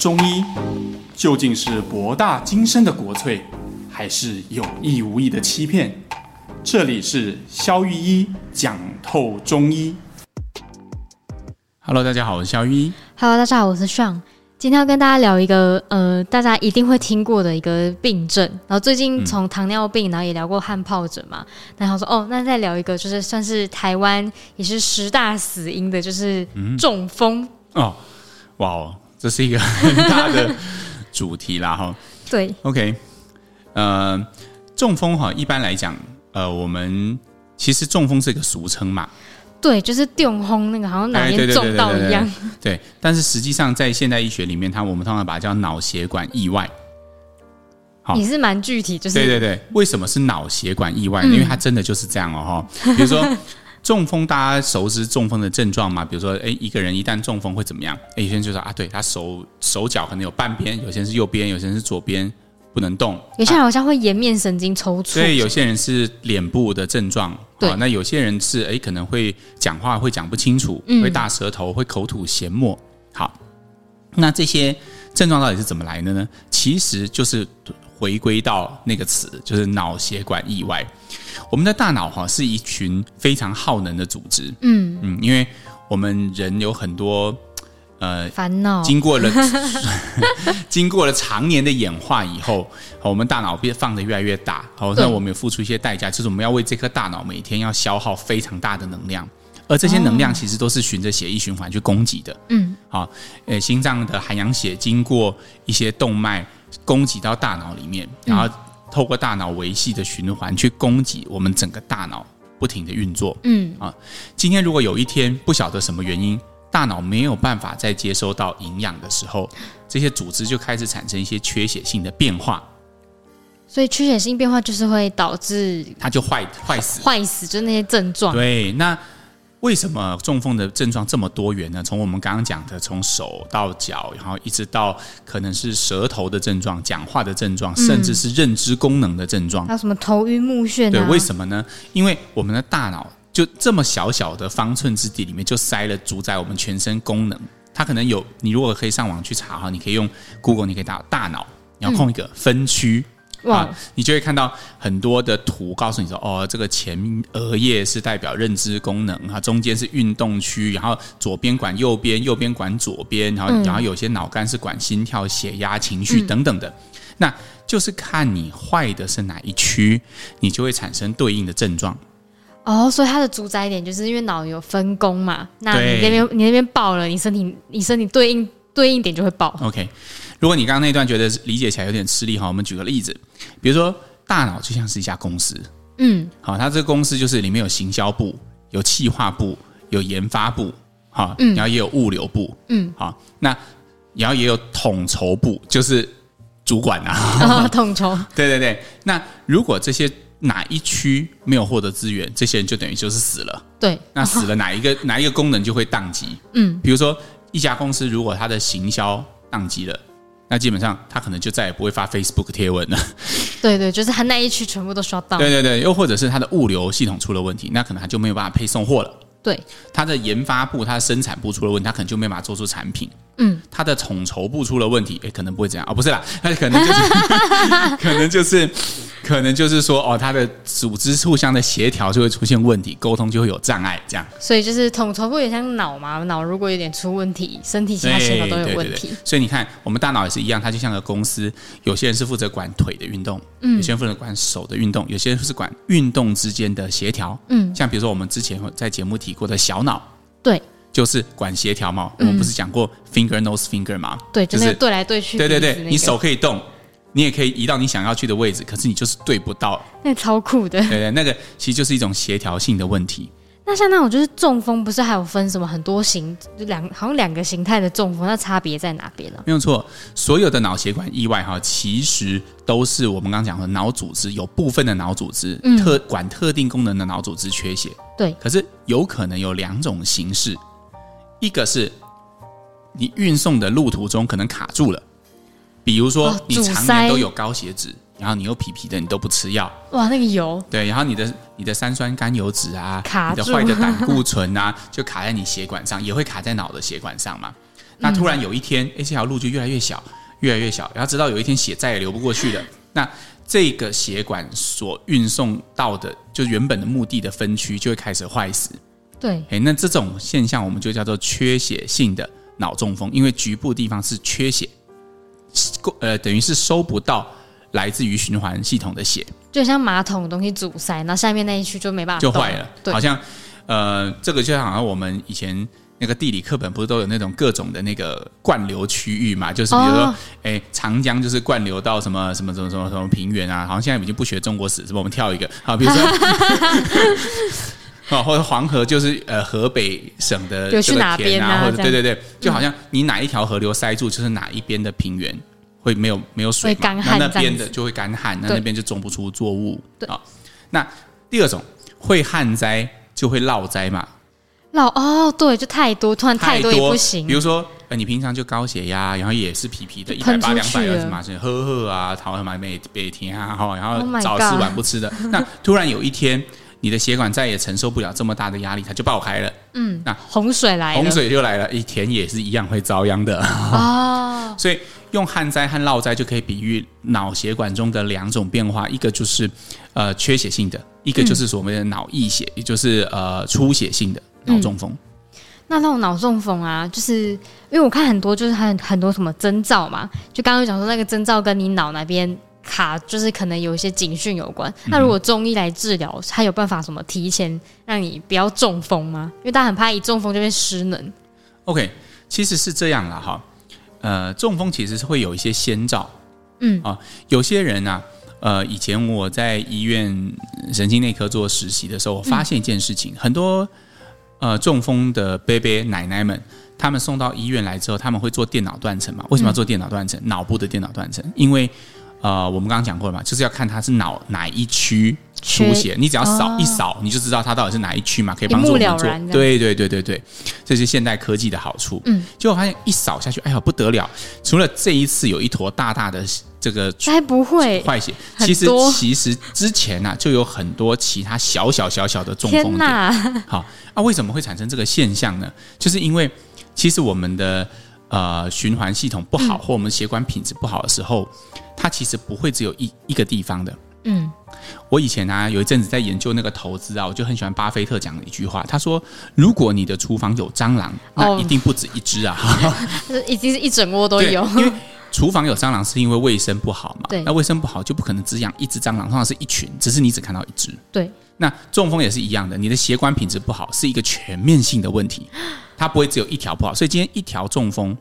中医究竟是博大精深的国粹，还是有意无意的欺骗？这里是肖玉一讲透中医。Hello，大家好，我是肖玉一。Hello，大家好，我是 Sean。今天要跟大家聊一个呃，大家一定会听过的一个病症。然后最近从糖尿病，然后也聊过汗疱疹嘛。然后说哦，那再聊一个，就是算是台湾也是十大死因的，就是中风。嗯、哦，哇哦，这是一个很大的主题啦哈。对，OK，呃，中风哈，一般来讲，呃，我们其实中风是一个俗称嘛。对，就是中风那个，好像哪边中到一样。对，但是实际上在现代医学里面，它我们通常把它叫脑血管意外。好，你是蛮具体，就是对对对，为什么是脑血管意外？嗯、因为它真的就是这样哦哈。比如说中风，大家熟知中风的症状嘛？比如说，哎，一个人一旦中风会怎么样？哎，有些人就说啊，对他手手脚可能有半边，有些人是右边，有些人是左边。不能动，有些人好像会颜面神经抽搐，所以有些人是脸部的症状。对、哦，那有些人是哎，可能会讲话会讲不清楚，嗯、会大舌头，会口吐涎沫。好，那这些症状到底是怎么来的呢？其实就是回归到那个词，就是脑血管意外。我们的大脑哈是一群非常耗能的组织，嗯。嗯，因为我们人有很多。呃，烦恼。经过了经过了常年的演化以后，我们大脑变放的越来越大，好，那我们也付出一些代价，就是我们要为这颗大脑每天要消耗非常大的能量，而这些能量其实都是循着血液循环去供给的。嗯，好，呃，心脏的含氧血经过一些动脉供给到大脑里面，然后透过大脑维系的循环去供给我们整个大脑不停的运作。嗯，啊，今天如果有一天不晓得什么原因。大脑没有办法再接收到营养的时候，这些组织就开始产生一些缺血性的变化。所以缺血性变化就是会导致它就坏坏死，坏死就是那些症状。对，那为什么中风的症状这么多元呢？从我们刚刚讲的，从手到脚，然后一直到可能是舌头的症状、讲话的症状，甚至是认知功能的症状。还有什么头晕目眩啊？对，为什么呢？因为我们的大脑。就这么小小的方寸之地里面，就塞了主宰我们全身功能。它可能有，你如果可以上网去查哈，你可以用 Google，你可以打大脑，然后空一个分区，嗯、啊，你就会看到很多的图，告诉你说，哦，这个前额叶是代表认知功能啊，中间是运动区，然后左边管右边，右边管左边，然后、嗯、然后有些脑干是管心跳、血压、情绪等等的，嗯、那就是看你坏的是哪一区，你就会产生对应的症状。哦，所以它的主宰点就是因为脑有分工嘛，那你那边你那边爆了，你身体你身体对应对应点就会爆。OK，如果你刚刚那段觉得理解起来有点吃力哈，我们举个例子，比如说大脑就像是一家公司，嗯，好，它这个公司就是里面有行销部、有企划部、有研发部，哈，嗯，然后也有物流部，嗯，好，那然后也有统筹部，就是主管啊，哦、统筹，对对对，那如果这些。哪一区没有获得资源，这些人就等于就是死了。对，那死了哪一个 哪一个功能就会宕机。嗯，比如说一家公司如果它的行销宕机了，那基本上他可能就再也不会发 Facebook 贴文了。对对，就是他那一区全部都刷到。对对对，又或者是他的物流系统出了问题，那可能他就没有办法配送货了。对，他的研发部、他的生产部出了问题，他可能就没办法做出产品。嗯，他的统筹部出了问题，哎，可能不会这样哦，不是啦，他可能就是可能就是。可能就是说，哦，他的组织互相的协调就会出现问题，沟通就会有障碍，这样。所以就是统筹部也像脑嘛，脑如果有点出问题，身体其他细胞都有问题。所以你看，我们大脑也是一样，它就像个公司，有些人是负责管腿的运动，嗯，有些人负责管手的运动，有些人是管运动之间的协调，嗯，像比如说我们之前在节目提过的小脑，对，就是管协调嘛。我们不是讲过 finger nose finger 吗？对，就是对来对去。对对对，你手可以动。你也可以移到你想要去的位置，可是你就是对不到。那超酷的。对对，那个其实就是一种协调性的问题。那像那种就是中风，不是还有分什么很多型，就两好像两个形态的中风，那差别在哪边呢？没有错，所有的脑血管意外哈，其实都是我们刚刚讲的脑组织有部分的脑组织、嗯、特管特定功能的脑组织缺血。对。可是有可能有两种形式，一个是你运送的路途中可能卡住了。比如说，你常年都有高血脂，然后你又皮皮的，你都不吃药，哇，那个油，对，然后你的你的三酸甘油脂啊，卡你的坏的胆固醇啊，就卡在你血管上，也会卡在脑的血管上嘛。那突然有一天，哎，这条路就越来越小，越来越小，然后直到有一天血再也流不过去了，那这个血管所运送到的，就原本的目的的分区就会开始坏死。对，哎，那这种现象我们就叫做缺血性的脑中风，因为局部地方是缺血，呃，等于是收不到来自于循环系统的血，就像马桶的东西阻塞，那下面那一区就没办法就坏了，对，好像呃，这个就好像我们以前那个地理课本不是都有那种各种的那个灌流区域嘛？就是比如说，哎、哦，长江就是灌流到什么什么什么什么什么平原啊，好像现在已经不学中国史，是吧？我们跳一个，好，比如说。哦，或者黄河就是呃河北省的这个田啊，或者对对对，就好像你哪一条河流塞住，就是哪一边的平原会没有没有水嘛，那那边的就会干旱，那那边就种不出作物。啊，那第二种会旱灾就会涝灾嘛，涝哦，对，就太多，突然太多也不行。比如说呃，你平常就高血压，然后也是皮皮的，一百八两百二十嘛，呵呵啊，讨什么每每天啊，然后早吃晚不吃的，那突然有一天。你的血管再也承受不了这么大的压力，它就爆开了。嗯，那洪水来了，洪水就来了，一田也是一样会遭殃的。哦，所以用旱灾和涝灾就可以比喻脑血管中的两种变化，一个就是呃缺血性的，一个就是所谓的脑溢血，也就是呃出血性的脑中风。嗯、那那种脑中风啊，就是因为我看很多就是很很多什么征兆嘛，就刚刚讲说那个征兆跟你脑那边。卡就是可能有一些警讯有关。那如果中医来治疗，他有办法什么提前让你不要中风吗？因为大家很怕一中风就会失能。OK，其实是这样了哈。呃，中风其实是会有一些先兆。嗯啊，有些人啊，呃，以前我在医院神经内科做实习的时候，我发现一件事情，嗯、很多呃中风的伯伯奶奶们，他们送到医院来之后，他们会做电脑断层嘛？为什么要做电脑断层？脑部的电脑断层，因为呃，我们刚刚讲过了嘛，就是要看他是脑哪一区出血，你只要扫一扫，你就知道他到底是哪一区嘛，可以帮助我们做。对对对对对，这是现代科技的好处。嗯，结果发现一扫下去，哎呀不得了！除了这一次有一坨大大的这个，才不会坏血。其实其实之前呢、啊，就有很多其他小小小小的中风点。好啊，为什么会产生这个现象呢？就是因为其实我们的呃循环系统不好，或我们血管品质不好的时候。它其实不会只有一一个地方的。嗯，我以前呢、啊、有一阵子在研究那个投资啊，我就很喜欢巴菲特讲的一句话，他说：“如果你的厨房有蟑螂，那一定不止一只啊，已经是一整窝都有。因为厨房有蟑螂是因为卫生不好嘛，对，那卫生不好就不可能只养一只蟑螂，通常是一群，只是你只看到一只。对，那中风也是一样的，你的血管品质不好是一个全面性的问题，它不会只有一条不好，所以今天一条中风，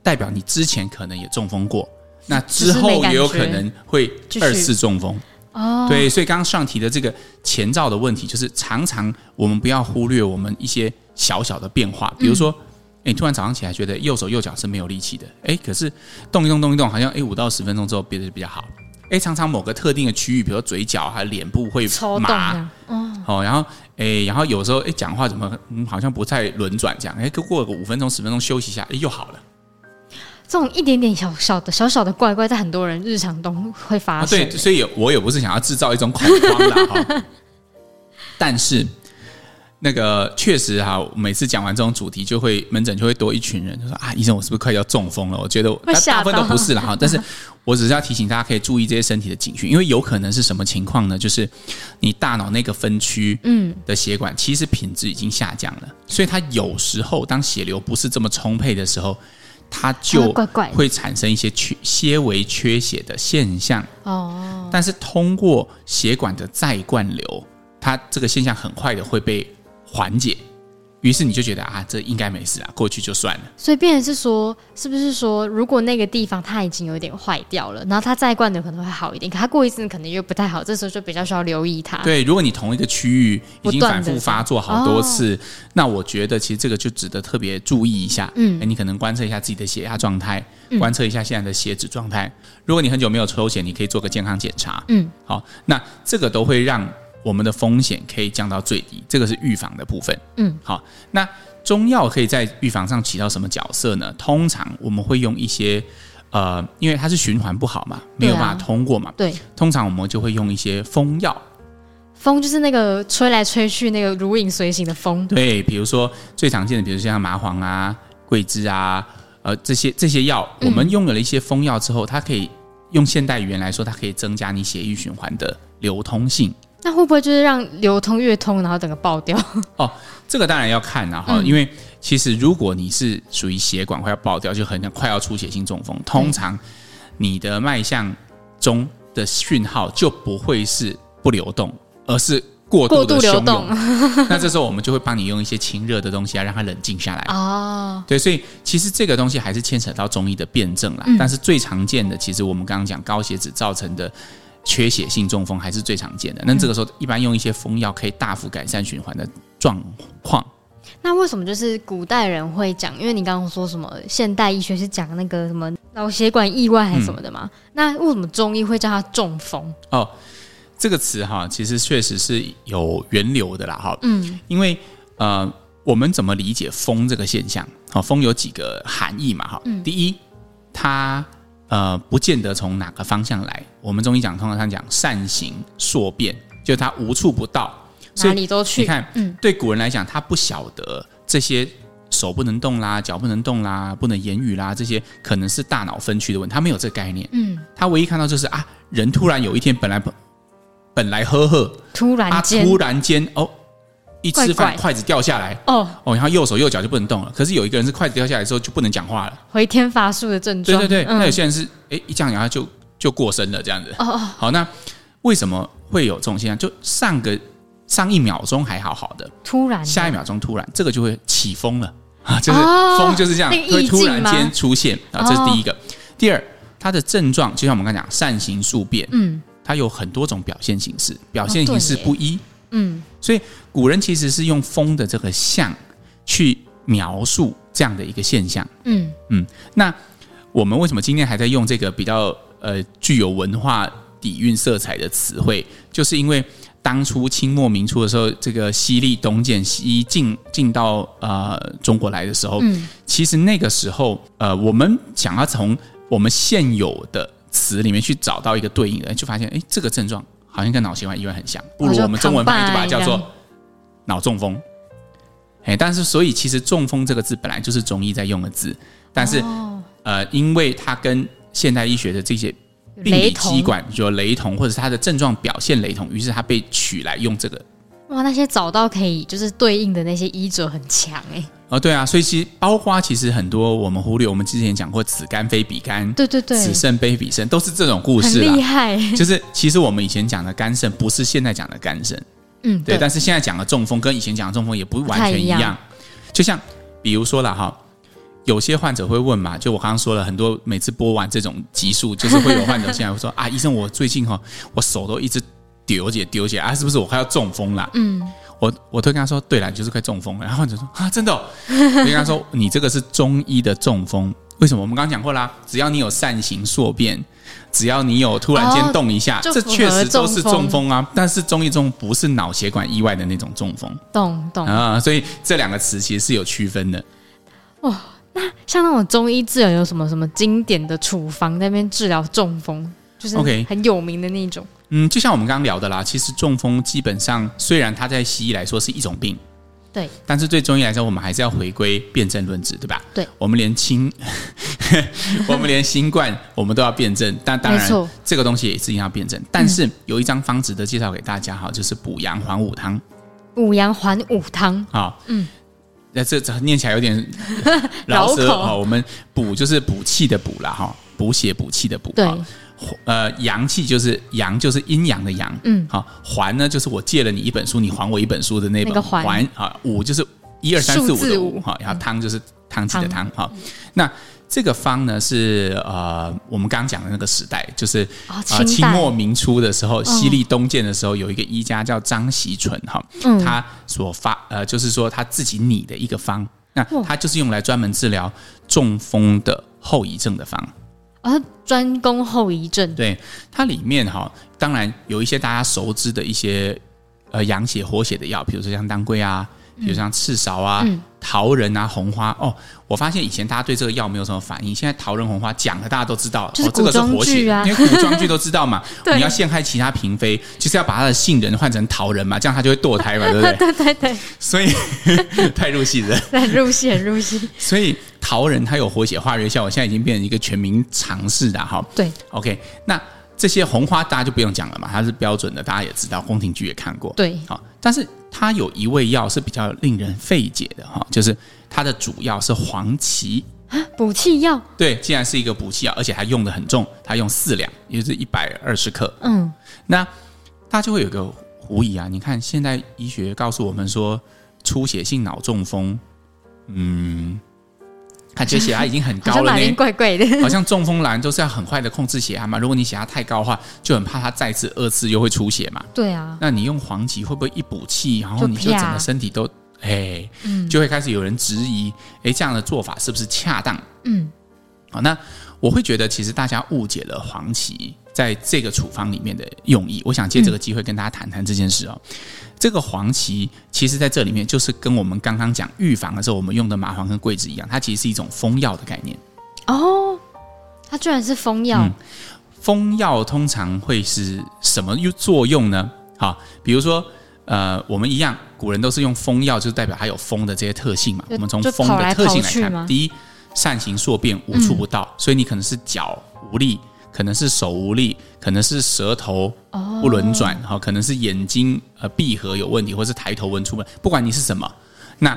代表你之前可能也中风过。那之后也有可能会二次中风。哦，对，所以刚刚上提的这个前兆的问题，就是常常我们不要忽略我们一些小小的变化，比如说，哎，突然早上起来觉得右手右脚是没有力气的，哎，可是动一动动一动，好像哎五到十分钟之后变得比较好，哎，常常某个特定的区域，比如嘴角还有脸部会麻，哦，然后哎，然后有时候哎讲话怎么嗯好像不太轮转这样，哎，过个五分钟十分钟休息一下，哎又好了。这种一点点小小的小小的怪怪，在很多人日常都会发生。对，所以我也不是想要制造一种恐慌的哈。但是那个确实哈，每次讲完这种主题，就会门诊就会多一群人，就说啊，医生，我是不是快要中风了？我觉得大部分都不是了哈。但是我只是要提醒大家，可以注意这些身体的警讯，因为有可能是什么情况呢？就是你大脑那个分区嗯的血管，其实品质已经下降了，所以它有时候当血流不是这么充沛的时候。它就会产生一些缺些微缺血的现象。哦，但是通过血管的再灌流，它这个现象很快的会被缓解。于是你就觉得啊，这应该没事啊，过去就算了。所以，变成是说，是不是说，如果那个地方它已经有点坏掉了，然后它再灌的可能会好一点，可它过一阵可能又不太好，这时候就比较需要留意它。对，如果你同一个区域已经反复发作好多次，哦，那我觉得其实这个就值得特别注意一下。嗯，你可能观测一下自己的血压状态，观测一下现在的血脂状态。如果你很久没有抽血，你可以做个健康检查。嗯，好，那这个都会让。我们的风险可以降到最低，这个是预防的部分。嗯，好，那中药可以在预防上起到什么角色呢？通常我们会用一些，呃，因为它是循环不好嘛，没有办法通过嘛。对，通常我们就会用一些风药。风就是那个吹来吹去那个如影随形的风。对，比如说最常见的，比如像麻黄啊、桂枝啊，呃，这些这些药，我们用了一些风药之后，它可以用现代语言来说，它可以增加你血液循环的流通性。那会不会就是让流通越通，然后整个爆掉？哦，这个当然要看了哈，嗯、因为其实如果你是属于血管快要爆掉，就很快要出血性中风，通常你的脉象中的讯号就不会是不流动，而是。过度的汹涌，那这时候我们就会帮你用一些清热的东西啊，让它冷静下来。哦，对，所以其实这个东西还是牵扯到中医的辩证啦。嗯、但是最常见的，其实我们刚刚讲高血脂造成的缺血性中风还是最常见的。那这个时候一般用一些风药可以大幅改善循环的状况。那为什么就是古代人会讲？因为你刚刚说什么现代医学是讲那个什么脑血管意外还是什么的嘛？嗯、那为什么中医会叫它中风？哦。这个词哈，其实确实是有源流的啦哈。嗯，因为呃，我们怎么理解风这个现象？好，风有几个含义嘛哈。嗯，第一，它呃不见得从哪个方向来。我们中医讲，通常讲善行数变，就它无处不到，哪里都去。你看，嗯，对古人来讲，他不晓得这些手不能动啦，脚不能动啦，不能言语啦，这些可能是大脑分区的问题，他没有这个概念。嗯，他唯一看到就是啊，人突然有一天本来。本来呵呵，突然间，突然间哦，一吃饭筷子掉下来，哦。哦，然后右手右脚就不能动了。可是有一个人是筷子掉下来之后就不能讲话了，回天乏术的症状。对对对，那有些人是哎一这样然后就就过身了这样子。哦。哦，好，那为什么会有这种现象？就上个上一秒钟还好好的，突然下一秒钟突然这个就会起风了。啊，就是风就是这样会突然间出现。啊，这是第一个。第二，它的症状就像我们刚才讲，善行数变，嗯。它有很多种表现形式，表现形式不一，嗯，所以古人其实是用风的这个象去描述这样的一个现象，嗯嗯。那我们为什么今天还在用这个比较呃具有文化底蕴色彩的词汇？就是因为当初清末明初的时候，这个西历东渐西进进到呃中国来的时候，嗯，其实那个时候呃，我们想要从我们现有的。词里面去找到一个对应的，就发现哎，这个症状好像跟脑血管意外很像，不如我们中文翻译就把它叫做脑中风。哎，但是所以其实“中风”这个字本来就是中医在用的字，但是、哦、呃，因为它跟现代医学的这些病理机关就雷同，或者是它的症状表现雷同，于是它被取来用这个。哇，那些找到可以就是对应的那些医者很强哎。哦，对啊，所以其实包括其实很多我们忽略，我们之前讲过此肝非彼肝，对对对，此肾非彼肾，都是这种故事啦。很厉害，就是其实我们以前讲的肝肾不是现在讲的肝肾，嗯，对，对。但是现在讲的中风跟以前讲的中风也不完全一样。一样就像比如说了哈，有些患者会问嘛，就我刚刚说了很多，每次播完这种集数，就是会有患者现在会说 啊，医生，我最近哈，我手都一直丢起丢起啊，是不是我快要中风了？嗯。我我都跟他说，对了，就是快中风了。然后患者说 啊，真的、哦？我跟他说，你这个是中医的中风。为什么？我们刚刚讲过啦，只要你有善行数变，只要你有突然间动一下，哦、这确实都是中风啊。但是中医中不是脑血管意外的那种中风，懂懂啊。所以这两个词其实是有区分的。哦，那像那种中医治疗有什么什么经典的处方在那边治疗中风，就是 OK 很有名的那种。嗯，就像我们刚刚聊的啦，其实中风基本上虽然它在西医来说是一种病，对，但是对中医来说，我们还是要回归辨证论治，对吧？对，我们连清，我们连新冠我们都要辨证，但当然这个东西也是一定要辨证。但是有一张方子的介绍给大家哈，就是补阳还五汤。补阳还五汤，好，嗯，那这这念起来有点 绕舌啊。我们补就是补气的补啦哈，补血补气的补，对。呃，阳气就是阳，就是阴阳的阳。嗯，好，还呢，就是我借了你一本书，你还我一本书的那本还啊。五就是一二三四五的五哈，然后汤就是汤剂的汤。哈，那这个方呢是呃，我们刚刚讲的那个时代，就是啊，清末明初的时候，西历东渐的时候，有一个医家叫张锡纯哈，他所发呃，就是说他自己拟的一个方，那他就是用来专门治疗中风的后遗症的方。啊，专攻后遗症。对，它里面哈，当然有一些大家熟知的一些呃养血活血的药，比如说像当归啊，比如像赤芍啊、嗯、桃仁啊、红花。哦，我发现以前大家对这个药没有什么反应，现在桃仁、红花讲了，大家都知道，就是哦，这个是活血啊，因为古装剧都知道嘛。你要陷害其他嫔妃，就是要把她的杏仁换成桃仁嘛，这样她就会堕胎嘛，对不对？对对对。所以 太入戏了，太入戏，很入戏。所以。桃仁它有活血化瘀效果，现在已经变成一个全民尝试的哈。对，OK，那这些红花大家就不用讲了嘛，它是标准的，大家也知道，宫廷剧也看过。对，好，但是它有一味药是比较令人费解的哈，就是它的主药是黄芪。补气药。对，既然是一个补气药，而且还用的很重，它用四两，也就是一百二十克。嗯，那大家就会有个狐疑啊，你看现在医学告诉我们说，出血性脑中风，嗯。感觉血压已经很高了呢，怪怪的，好像中风蓝都是要很快的控制血压嘛。如果你血压太高的话，就很怕它再次二次又会出血嘛。对啊，那你用黄芪会不会一补气，然后你就整个身体都哎，就会开始有人质疑，哎，这样的做法是不是恰当？嗯，好，那我会觉得其实大家误解了黄芪在这个处方里面的用意。我想借这个机会跟大家谈谈这件事哦。这个黄芪，其实在这里面就是跟我们刚刚讲预防的时候我们用的麻黄跟桂枝一样，它其实是一种风药的概念。哦，它居然是风药。嗯，风药通常会是什么作用呢？好，比如说，呃，我们一样，古人都是用风药，就代表它有风的这些特性嘛。我们从风的特性来看，第一，善行数变，无处不到，嗯，所以你可能是脚无力。可能是手无力，可能是舌头不轮转，好、oh.，可能是眼睛呃闭合有问题，或是抬头纹出问题。不管你是什么，那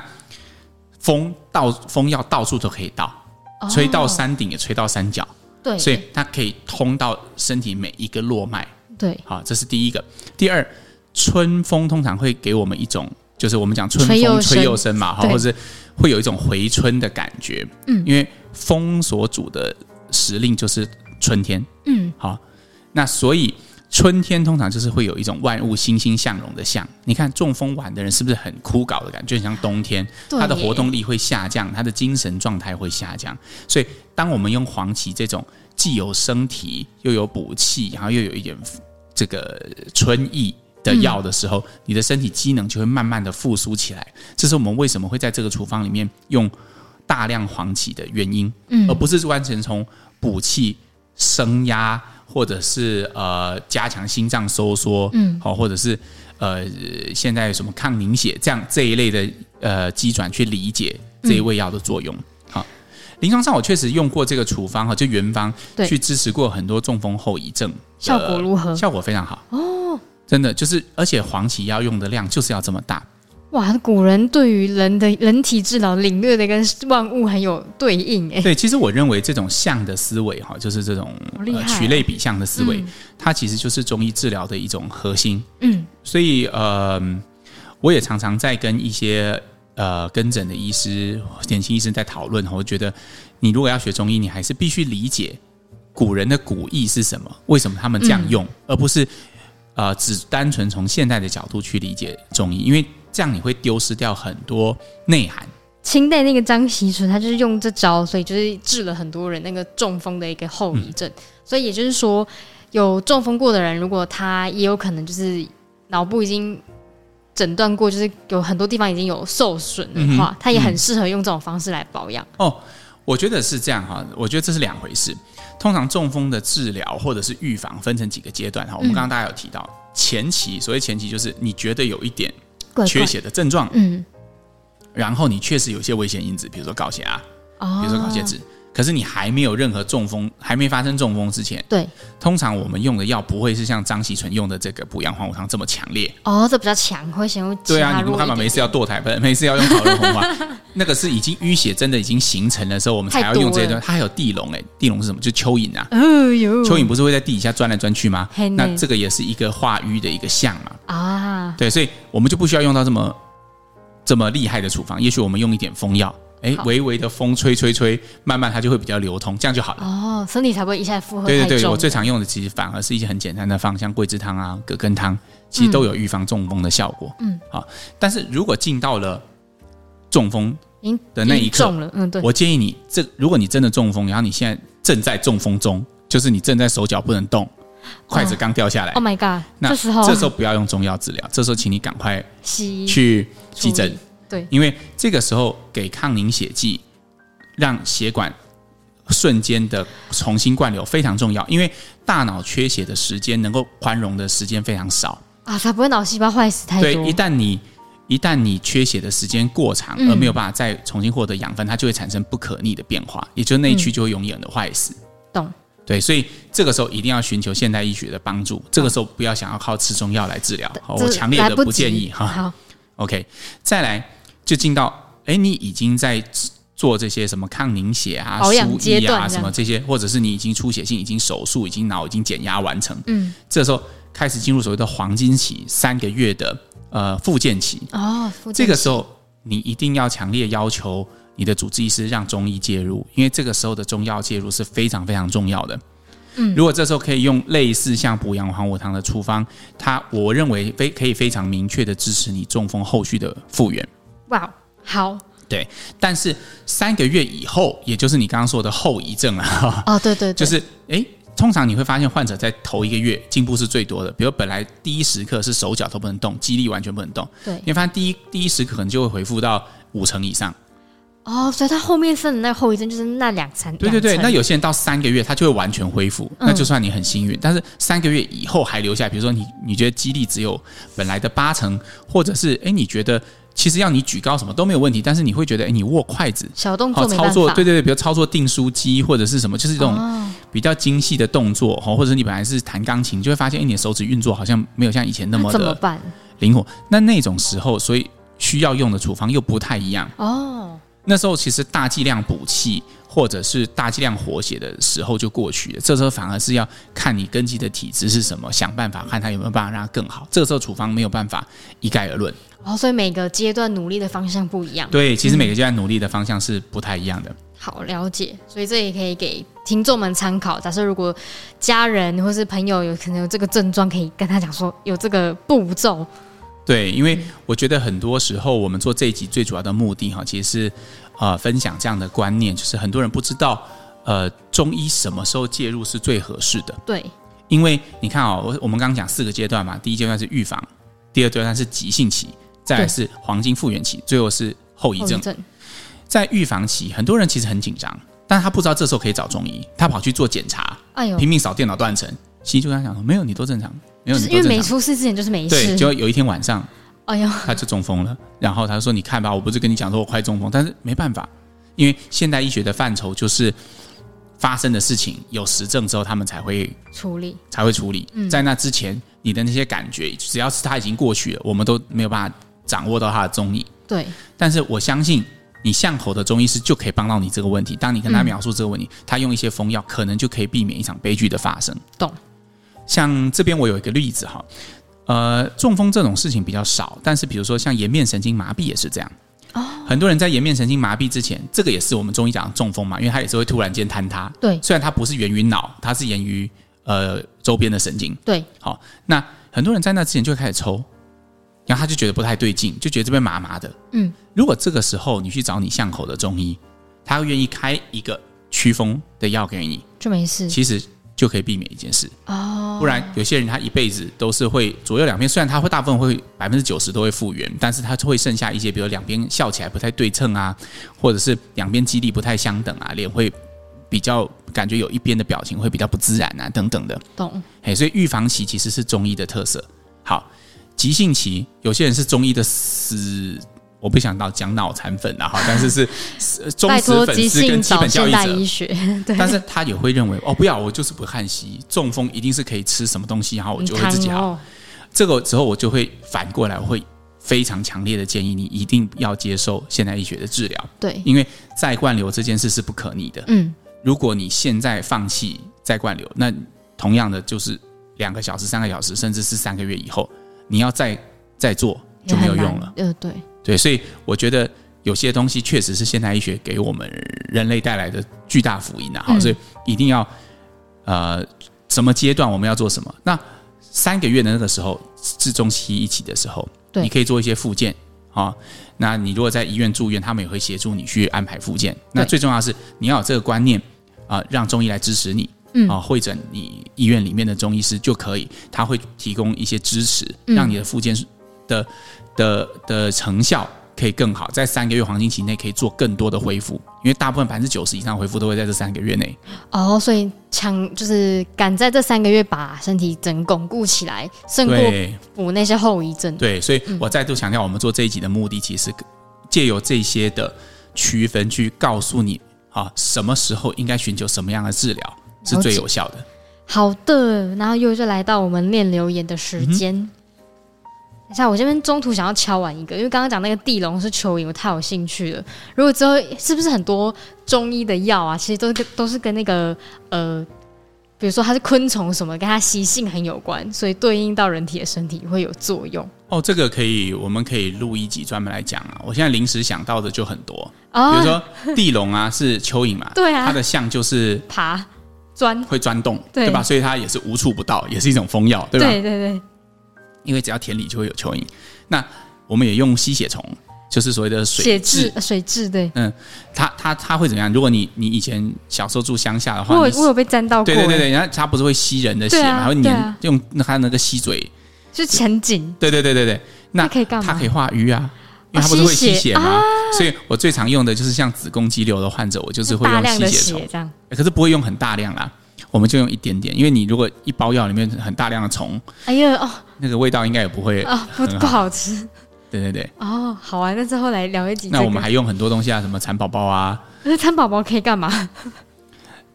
风到风要到处都可以到，oh. 吹到山顶也吹到山脚，对，所以它可以通到身体每一个络脉，对，好，这是第一个。第二，春风通常会给我们一种，就是我们讲春风吹又生嘛，哈，或者会有一种回春的感觉，嗯，因为风所主的时令就是。春天，嗯，好，那所以春天通常就是会有一种万物欣欣向荣的象。你看中风晚的人是不是很枯槁的感觉？就很像冬天，他的活动力会下降，他的精神状态会下降。所以，当我们用黄芪这种既有生提又有补气，然后又有一点这个春意的药的时候，嗯，你的身体机能就会慢慢的复苏起来。这是我们为什么会在这个处方里面用大量黄芪的原因，嗯，而不是完全从补气。升压，或者是呃加强心脏收缩，嗯，好，或者是呃现在有什么抗凝血这样这一类的呃机转去理解这一味药的作用。好，临床上我确实用过这个处方哈，就原方去支持过很多中风后遗症，效果如何？效果非常好哦，真的就是，而且黄芪要用的量就是要这么大。哇，古人对于人的人体治疗领略的跟万物很有对应哎。对，其实我认为这种象的思维哈，就是这种、呃、取类比象的思维、嗯，它其实就是中医治疗的一种核心。嗯，所以呃，我也常常在跟一些呃跟诊的医师、年轻医生在讨论，我觉得你如果要学中医，你还是必须理解古人的古意是什么，为什么他们这样用，嗯、而不是呃只单纯从现代的角度去理解中医，因为。这样你会丢失掉很多内涵。清代那个张锡纯，他就是用这招，所以就是治了很多人那个中风的一个后遗症。嗯。所以也就是说，有中风过的人，如果他也有可能就是脑部已经诊断过，就是有很多地方已经有受损的话，嗯，他也很适合用这种方式来保养。哦，我觉得是这样哈，我觉得这是两回事。通常中风的治疗或者是预防分成几个阶段哈。我们刚刚大家有提到前期，所谓前期就是你觉得有一点。缺血的症状，嗯，然后你确实有一些危险因子，比如说高血压，哦，比如说高血脂，可是你还没有任何中风，还没发生中风之前，对，通常我们用的药不会是像张锡纯用的这个补阳黄虎汤这么强烈，哦，这比较强，会先会对啊，你不干嘛没事要堕胎，不是 没事要用桃仁红花，那个是已经淤血真的已经形成的时候，我们才要用这些东西。它还有地龙哎，地龙是什么？就蚯蚓啊，蚯蚓不是会在地底下钻来钻去吗？那这个也是一个化瘀的一个象嘛，啊，对，所以我们就不需要用到这么。这么厉害的处方，也许我们用一点风药，哎，微微的风吹吹吹，慢慢它就会比较流通，这样就好了。哦，身体才不会一下负荷。对对对，我最常用的其实反而是一些很简单的方，像桂枝汤啊、葛根汤，其实都有预防中风的效果。嗯，好，但是如果进到了中风的那一刻，嗯，对，我建议你，这如果你真的中风，然后你现在正在中风中，就是你正在手脚不能动，筷子刚掉下来，Oh my god！那这时候这时候不要用中药治疗，这时候请你赶快去急诊，对，因为这个时候给抗凝血剂，让血管瞬间的重新灌流非常重要。因为大脑缺血的时间能够宽容的时间非常少啊，才不会脑细胞坏死太多。对，一旦你一旦你缺血的时间过长，而没有办法再重新获得养分，它就会产生不可逆的变化，也就是内区就会永远的坏死。懂。对，所以这个时候一定要寻求现代医学的帮助。这个时候不要想要靠吃中药来治疗，我强烈的不建议哈。好，OK，再来就进到，哎，你已经在做这些什么抗凝血啊、输液啊什么这些，或者是你已经出血性、已经手术、已经脑已经减压完成，嗯，这时候开始进入所谓的黄金期，三个月的呃复健期哦，这个时候你一定要强烈要求。你的主治医师让中医介入，因为这个时候的中药介入是非常非常重要的。嗯，如果这时候可以用类似像补阳还我汤的处方，它我认为非可以非常明确的支持你中风后续的复原。哇，好，对，但是三个月以后，也就是你刚刚说的后遗症啊，哦，对对，对，就是哎，通常你会发现患者在头一个月进步是最多的，比如本来第一时刻是手脚都不能动，肌力完全不能动，对，你发现第一第一时刻可能就会恢复到五成以上。哦，所以他后面剩的那个后遗症就是那两层。对对对，那有些人到三个月他就会完全恢复，那就算你很幸运。嗯、但是三个月以后还留下来，比如说你你觉得肌力只有本来的八成，或者是哎你觉得其实要你举高什么都没有问题，但是你会觉得哎你握筷子小动作操作，对对对，比如操作订书机或者是什么，就是这种比较精细的动作，哦，或者你本来是弹钢琴，就会发现哎你的手指运作好像没有像以前那么的 灵活。那那种时候，所以需要用的处方又不太一样哦。那时候其实大剂量补气或者是大剂量活血的时候就过去了，这时候反而是要看你根基的体质是什么，想办法看他有没有办法让它更好。这个时候处方没有办法一概而论。哦，所以每个阶段努力的方向不一样。对，其实每个阶段努力的方向是不太一样的。嗯，好，了解，所以这也可以给听众们参考。假设如果家人或是朋友有可能有这个症状，可以跟他讲说有这个步骤。对，因为我觉得很多时候我们做这一集最主要的目的哈，其实是呃分享这样的观念，就是很多人不知道呃中医什么时候介入是最合适的。对，因为你看哦，我我们刚刚讲四个阶段嘛，第一阶段是预防，第二阶段是急性期，再来是黄金复原期，最后是后遗症。后遗症。在预防期，很多人其实很紧张，但他不知道这时候可以找中医，他跑去做检查，哎呦，拼命扫电脑断层，西医就跟他讲说没有，你都正常。没有，因为没出事之前就是没事。对，就有一天晚上，哎呦，他就中风了。然后他说：“你看吧，我不是跟你讲说我快中风，但是没办法，因为现代医学的范畴就是发生的事情有实证之后，他们才会处理，才会处理。嗯，在那之前，你的那些感觉，只要是他已经过去了，我们都没有办法掌握到他的中医。对，但是我相信你巷口的中医师就可以帮到你这个问题。当你跟他描述这个问题，他用一些风药，可能就可以避免一场悲剧的发生。懂。像这边我有一个例子哈，呃，中风这种事情比较少，但是比如说像颜面神经麻痹也是这样。哦，很多人在颜面神经麻痹之前，这个也是我们中医讲的中风嘛，因为它也是会突然间坍塌。对，虽然它不是源于脑，它是源于呃周边的神经。对，好，那很多人在那之前就会开始抽，然后他就觉得不太对劲，就觉得这边麻麻的。嗯，如果这个时候你去找你巷口的中医，他会愿意开一个祛风的药给你，就没事。其实。就可以避免一件事哦，不然有些人他一辈子都是会左右两边，虽然他会大部分会百分之九十都会复原，但是他会剩下一些，比如两边笑起来不太对称啊，或者是两边肌力不太相等啊，脸会比较感觉有一边的表情会比较不自然啊，等等的。懂。嘿，所以预防期其实是中医的特色。好，急性期有些人是中医的死。我不想到讲脑残粉啊，哈，但是是忠实粉丝跟基本教育者。对，但是他也会认为哦，不要，我就是不看西医，中风一定是可以吃什么东西，然后我就会自己好。哦、这个时候我就会反过来，我会非常强烈的建议你一定要接受现代医学的治疗。对，因为再灌流这件事是不可逆的。嗯，如果你现在放弃再灌流，那同样的就是两个小时、三个小时，甚至是三个月以后，你要再再做就没有用了。呃，对。对，所以我觉得有些东西确实是现代医学给我们人类带来的巨大福音啊！好、嗯，所以一定要呃，什么阶段我们要做什么？那三个月的那个时候，治中西医一起的时候，对，你可以做一些复健啊。那你如果在医院住院，他们也会协助你去安排复健。那最重要的是你要有这个观念啊，让中医来支持你，嗯啊，会诊你医院里面的中医师就可以，他会提供一些支持，让你的复健的。的的成效可可以更好，在三个月黄金期内可以做更多的恢复，因为大部分百分之九十以上恢复都会在这三个月内。哦，所以强就是赶在这三个月把身体整巩固起来，胜过补那些后遗症。对，所以我再度强调，我们做这一集的目的，其实借由这些的区分，去告诉你啊，什么时候应该寻求什么样的治疗是最有效的。好的，然后又就来到我们念留言的时间。嗯像我这边中途想要敲完一个，因为刚刚讲那个地龙是蚯蚓，我太有兴趣了。如果之后是不是很多中医的药啊，其实都跟都是跟那个呃，比如说它是昆虫什么，跟它习性很有关，所以对应到人体的身体会有作用。哦，这个可以，我们可以录一集专门来讲啊。我现在临时想到的就很多，哦、比如说地龙啊是蚯蚓嘛，对啊，它的象就是爬钻会钻洞，对，对吧？所以它也是无处不到，也是一种风药，对吧？对对对。因为只要田里就会有蚯蚓，那我们也用吸血虫，就是所谓的水蛭。水蛭对，嗯，它它它会怎么样？如果你你以前小时候住乡下的话，我我有被沾到过。对对对对，然后它不是会吸人的血嘛，然后粘用它那个吸嘴，就很紧。对对对对对，那可以干嘛？它可以化瘀啊，因为它不是会吸血吗？所以我最常用的就是像子宫肌瘤的患者，我就是会用吸血虫这样，可是不会用很大量啦。我们就用一点点，因为你如果一包药里面很大量的虫，哎呀哦，那个味道应该也不会啊，不不好吃。对对对，哦，好啊，那之后来聊一集。那我们还用很多东西啊，什么蚕宝宝啊？那蚕宝宝可以干嘛？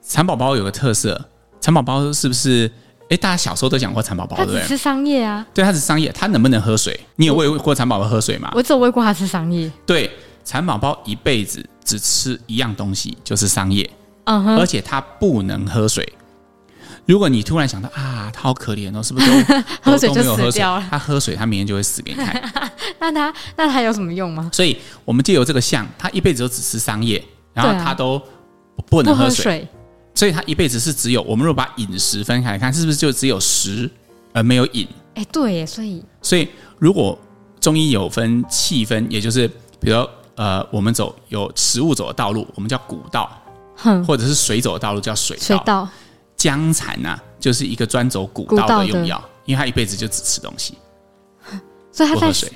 蚕宝宝有个特色，蚕宝宝是不是？哎，大家小时候都讲过蚕宝宝，对不对？它只吃桑叶啊。对，它是桑叶，它能不能喝水？你有喂过蚕宝宝喝水吗？我只有喂过它吃桑叶。对，蚕宝宝一辈子只吃一样东西，就是桑叶。嗯哼，而且它不能喝水。如果你突然想到啊，他好可怜哦，是不是都 喝水就死掉了？他喝水，他明天就会死给你看。那他那他有什么用吗？所以我们借由这个象，他一辈子都只吃桑叶，然后他都不能喝水，喝水，所以他一辈子是只有我们如果把饮食分开来看，是不是就只有食而没有饮？哎，对耶，所以所以如果中医有分气分，也就是比如呃，我们走有食物走的道路，我们叫谷道，哼，或者是水走的道路叫水道。水道僵蚕呐、啊，就是一个专走古道的用药，因为他一辈子就只吃东西，所以他在水，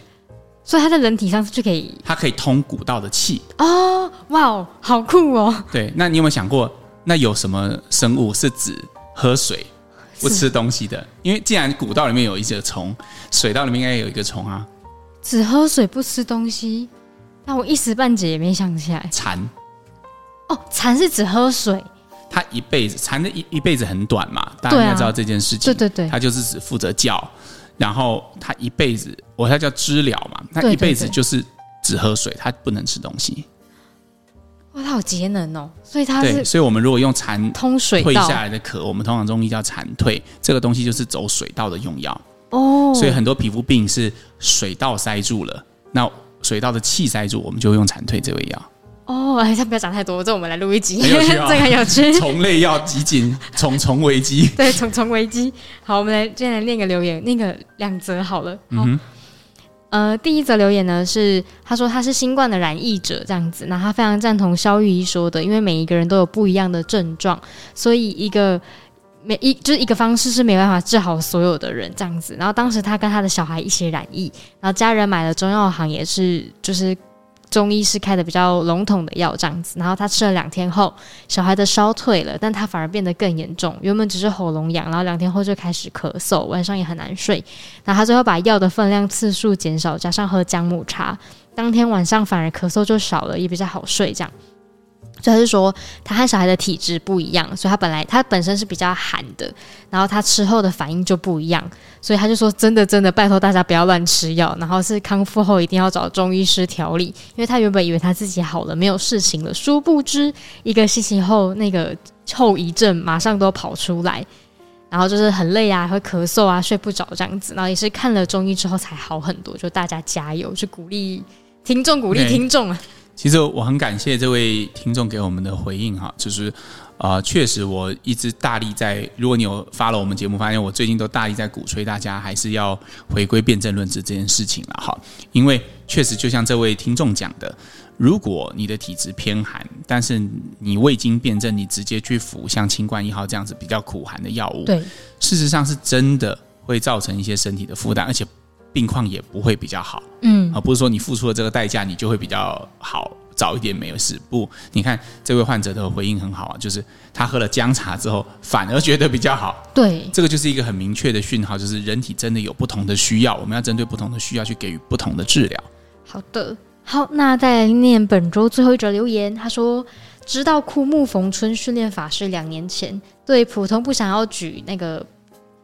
所以他在人体上就可以，它可以通古道的气哦，哇哦，好酷哦！对，那你有没有想过，那有什么生物是只喝水不吃东西的？因为既然古道里面有一只虫，水道里面应该有一个虫啊，只喝水不吃东西，那我一时半解也没想起来。蚕哦，蚕是只喝水。他一辈子蚕的一一辈子很短嘛，大家应该知道这件事情。对、啊、对对对，他就是只负责叫，然后他一辈子，我他叫知了嘛，他一辈子就是只喝水，他不能吃东西。哇，他好节能哦，所以他是对，所以我们如果用蚕通水退下来的壳，我们通常中医叫蚕退，这个东西就是走水道的用药哦。所以很多皮肤病是水道塞住了，那水道的气塞住，我们就用蚕退这味药。哦，哎，他不要讲太多，这我们来录一集，很有趣哦、这个很有趣。虫类要集锦，虫虫危机。对，虫虫危机。好，我们来接下来念个留言，那个两则好了。好嗯，呃，第一则留言呢是他说他是新冠的染疫者，这样子，那他非常赞同肖玉医说的，因为每一个人都有不一样的症状，所以一个每一就是一个方式是没办法治好所有的人这样子。然后当时他跟他的小孩一起染疫，然后家人买了中药行也是就是。中医是开的比较笼统的药这样子，然后他吃了两天后，小孩的烧退了，但他反而变得更严重。原本只是喉咙痒，然后两天后就开始咳嗽，晚上也很难睡。然后他最后把药的分量次数减少，加上喝姜母茶，当天晚上反而咳嗽就少了，也比较好睡这样。所以他是说，他和小孩的体质不一样，所以他本来他本身是比较寒的，然后他吃后的反应就不一样，所以他就说，真的真的拜托大家不要乱吃药，然后是康复后一定要找中医师调理，因为他原本以为他自己好了，没有事情了，殊不知一个星期后那个后遗症马上都跑出来，然后就是很累啊，会咳嗽啊，睡不着这样子，然后也是看了中医之后才好很多，就大家加油，就鼓励听众，鼓励听众啊。其实我很感谢这位听众给我们的回应哈，就是啊、呃，确实我一直大力在，如果你有 follow 我们节目，发现我最近都大力在鼓吹大家还是要回归辩证论治这件事情了哈，因为确实就像这位听众讲的，如果你的体质偏寒，但是你未经辩证，你直接去服像清冠一号这样子比较苦寒的药物，对，事实上是真的会造成一些身体的负担，而且病况也不会比较好。嗯，而不是说你付出了这个代价，你就会比较好，早一点没有事。不，你看这位患者的回应很好啊，就是他喝了姜茶之后，反而觉得比较好。对，这个就是一个很明确的讯号，就是人体真的有不同的需要，我们要针对不同的需要去给予不同的治疗。好的，好，那再来念本周最后一则留言，他说。知道枯木逢春训练法是两年前，对普通不想要举那个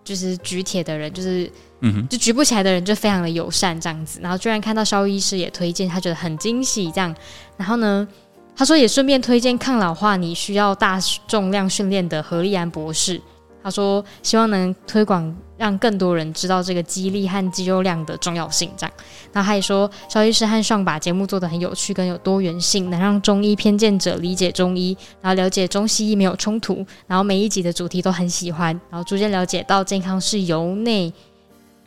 就是举铁的人，就是嗯，就举不起来的人，就非常的友善这样子。然后居然看到萧医师也推荐，他觉得很惊喜这样。然后呢，他说也顺便推荐抗老化你需要大重量训练的何立安博士。他说：“希望能推广，让更多人知道这个肌力和肌肉量的重要性。”这样，然后他也说：“萧医师和上把节目做得很有趣，跟有多元性，能让中医偏见者理解中医，然后了解中西医没有冲突。然后每一集的主题都很喜欢，然后逐渐了解到健康是由内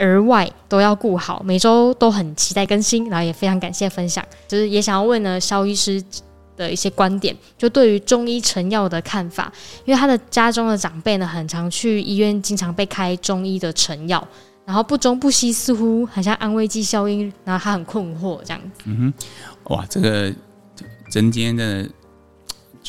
而外都要顾好。每周都很期待更新，然后也非常感谢分享。就是也想要问呢，肖医师。”的一些观点，就对于中医成药的看法，因为他的家中的长辈呢，很常去医院，经常被开中医的成药，然后不中不西，似乎很像安慰剂效应，然后他很困惑这样子。嗯哼，哇，这个针尖的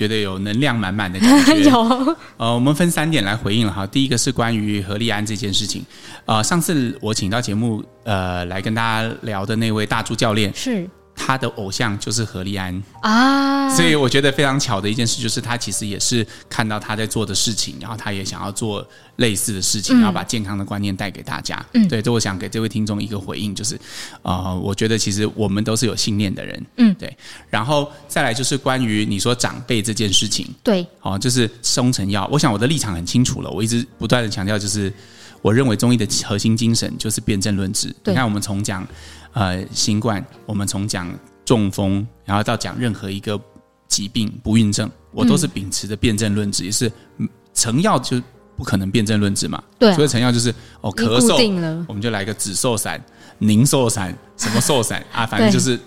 觉得有能量满满的感觉。有，呃，我们分三点来回应了哈。第一个是关于何立安这件事情，呃，上次我请到节目呃来跟大家聊的那位大猪教练是。他的偶像就是何立安啊，所以我觉得非常巧的一件事就是他其实也是看到他在做的事情，然后他也想要做类似的事情，然后把健康的观念带给大家。嗯，对，这我想给这位听众一个回应，就是啊、呃，我觉得其实我们都是有信念的人。嗯，对。然后再来就是关于你说长辈这件事情，对，哦，就是中成药，我想我的立场很清楚了，我一直不断的强调，就是我认为中医的核心精神就是辨证论治。你看，我们从讲。呃，新冠，我们从讲中风，然后到讲任何一个疾病不孕症，我都是秉持着辨证论治，嗯、也是成药就不可能辨证论治嘛。对、啊，所以成药就是哦，咳嗽，我们就来个止嗽散、宁寿散、什么寿散 啊，反正就是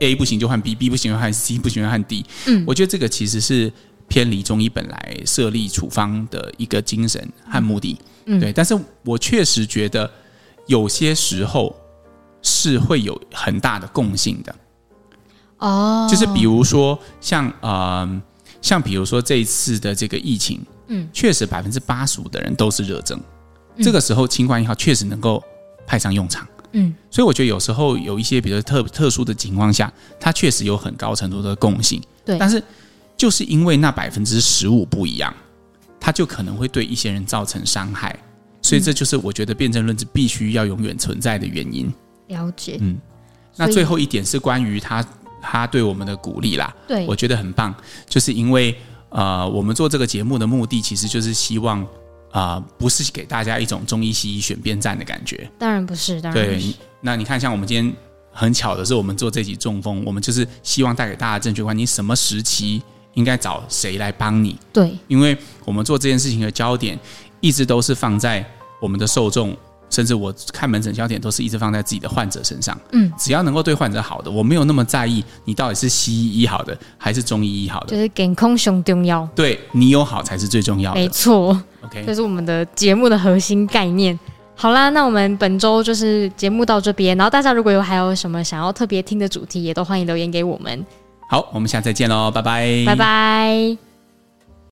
A 不行就换 B，B 不行就换 C，不行就换 D。嗯，我觉得这个其实是偏离中医本来设立处方的一个精神和目的。嗯，对，但是我确实觉得有些时候。是会有很大的共性的。哦，就是比如说像呃，像比如说这一次的这个疫情，嗯，确实百分之八十五的人都是热症，这个时候清冠一号确实能够派上用场，嗯，所以我觉得有时候有一些比较特特殊的情况下，它确实有很高程度的共性，对，但是就是因为那百分之十五不一样，它就可能会对一些人造成伤害，所以这就是我觉得辩证论治必须要永远存在的原因。了解，嗯，那最后一点是关于他他对我们的鼓励啦，对，我觉得很棒，就是因为呃，我们做这个节目的目的其实就是希望啊、呃，不是给大家一种中医西医选边站的感觉，当然不是，当然不是。对，那你看，像我们今天很巧的是，我们做这集中风，我们就是希望带给大家正确观念，你什么时期应该找谁来帮你？对，因为我们做这件事情的焦点一直都是放在我们的受众。甚至我看门诊焦点都是一直放在自己的患者身上。嗯，只要能够对患者好的，我没有那么在意你到底是西医医好的还是中医医好的。就是健康最重要。对，你有好才是最重要的。没错。OK，这是我们的节目的核心概念。好啦，那我们本周就是节目到这边，然后大家如果有还有什么想要特别听的主题，也都欢迎留言给我们。好，我们下次再见喽，拜拜，拜拜。